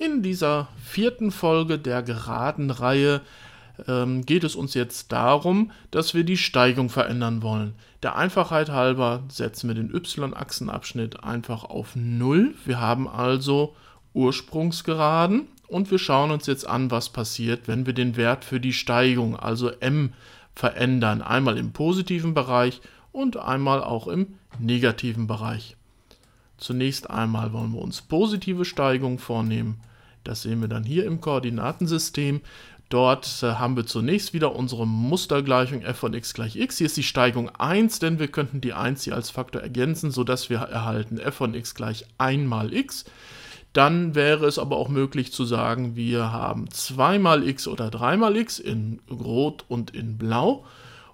In dieser vierten Folge der geraden Reihe ähm, geht es uns jetzt darum, dass wir die Steigung verändern wollen. Der Einfachheit halber setzen wir den y-Achsenabschnitt einfach auf 0. Wir haben also Ursprungsgeraden und wir schauen uns jetzt an, was passiert, wenn wir den Wert für die Steigung, also m, verändern. Einmal im positiven Bereich und einmal auch im negativen Bereich. Zunächst einmal wollen wir uns positive Steigung vornehmen. Das sehen wir dann hier im Koordinatensystem. Dort äh, haben wir zunächst wieder unsere Mustergleichung f von x gleich x. Hier ist die Steigung 1, denn wir könnten die 1 hier als Faktor ergänzen, sodass wir erhalten f von x gleich 1 mal x. Dann wäre es aber auch möglich zu sagen, wir haben 2 mal x oder 3 mal x in Rot und in Blau.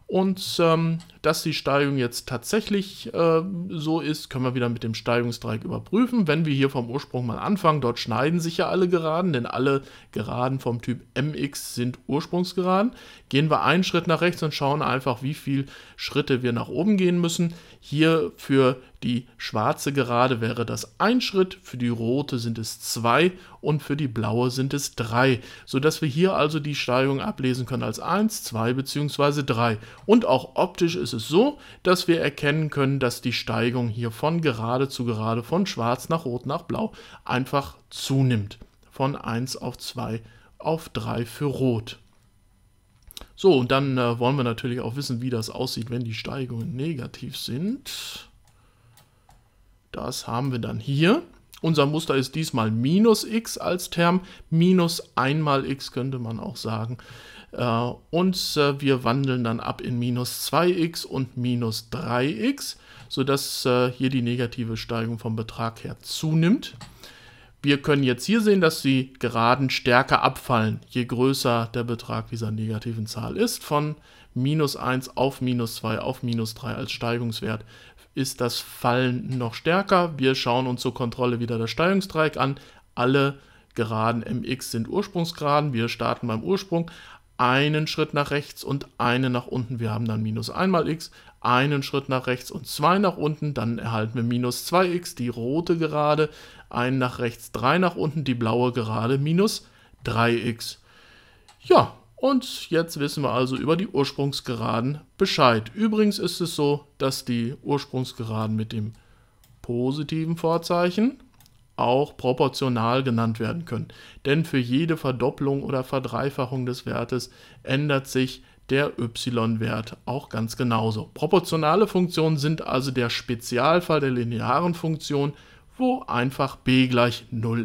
Und ähm, dass die Steigung jetzt tatsächlich äh, so ist, können wir wieder mit dem Steigungsdreieck überprüfen. Wenn wir hier vom Ursprung mal anfangen, dort schneiden sich ja alle Geraden, denn alle Geraden vom Typ mx sind Ursprungsgeraden. Gehen wir einen Schritt nach rechts und schauen einfach, wie viele Schritte wir nach oben gehen müssen. Hier für die schwarze Gerade wäre das ein Schritt, für die rote sind es zwei und für die blaue sind es drei, sodass wir hier also die Steigung ablesen können als 1, 2 bzw. 3. Und auch optisch ist es so, dass wir erkennen können, dass die Steigung hier von gerade zu gerade, von schwarz nach rot nach blau einfach zunimmt. Von 1 auf 2 auf 3 für rot. So, und dann äh, wollen wir natürlich auch wissen, wie das aussieht, wenn die Steigungen negativ sind. Das haben wir dann hier. Unser Muster ist diesmal minus x als Term. Minus einmal x könnte man auch sagen. Äh, und äh, wir wandeln dann ab in minus 2x und minus 3x, sodass äh, hier die negative Steigung vom Betrag her zunimmt. Wir können jetzt hier sehen, dass die Geraden stärker abfallen, je größer der Betrag dieser negativen Zahl ist. Von minus 1 auf minus 2 auf minus 3 als Steigungswert ist das Fallen noch stärker. Wir schauen uns zur Kontrolle wieder das Steigungsdreieck an. Alle Geraden mx sind Ursprungsgeraden. Wir starten beim Ursprung. Einen Schritt nach rechts und einen nach unten. Wir haben dann minus 1 mal x. Einen Schritt nach rechts und zwei nach unten. Dann erhalten wir minus 2x, die rote Gerade einen nach rechts, drei nach unten, die blaue Gerade minus 3x. Ja, und jetzt wissen wir also über die Ursprungsgeraden Bescheid. Übrigens ist es so, dass die Ursprungsgeraden mit dem positiven Vorzeichen auch proportional genannt werden können. Denn für jede Verdopplung oder Verdreifachung des Wertes ändert sich der y-Wert auch ganz genauso. Proportionale Funktionen sind also der Spezialfall der linearen Funktion wo einfach b gleich 0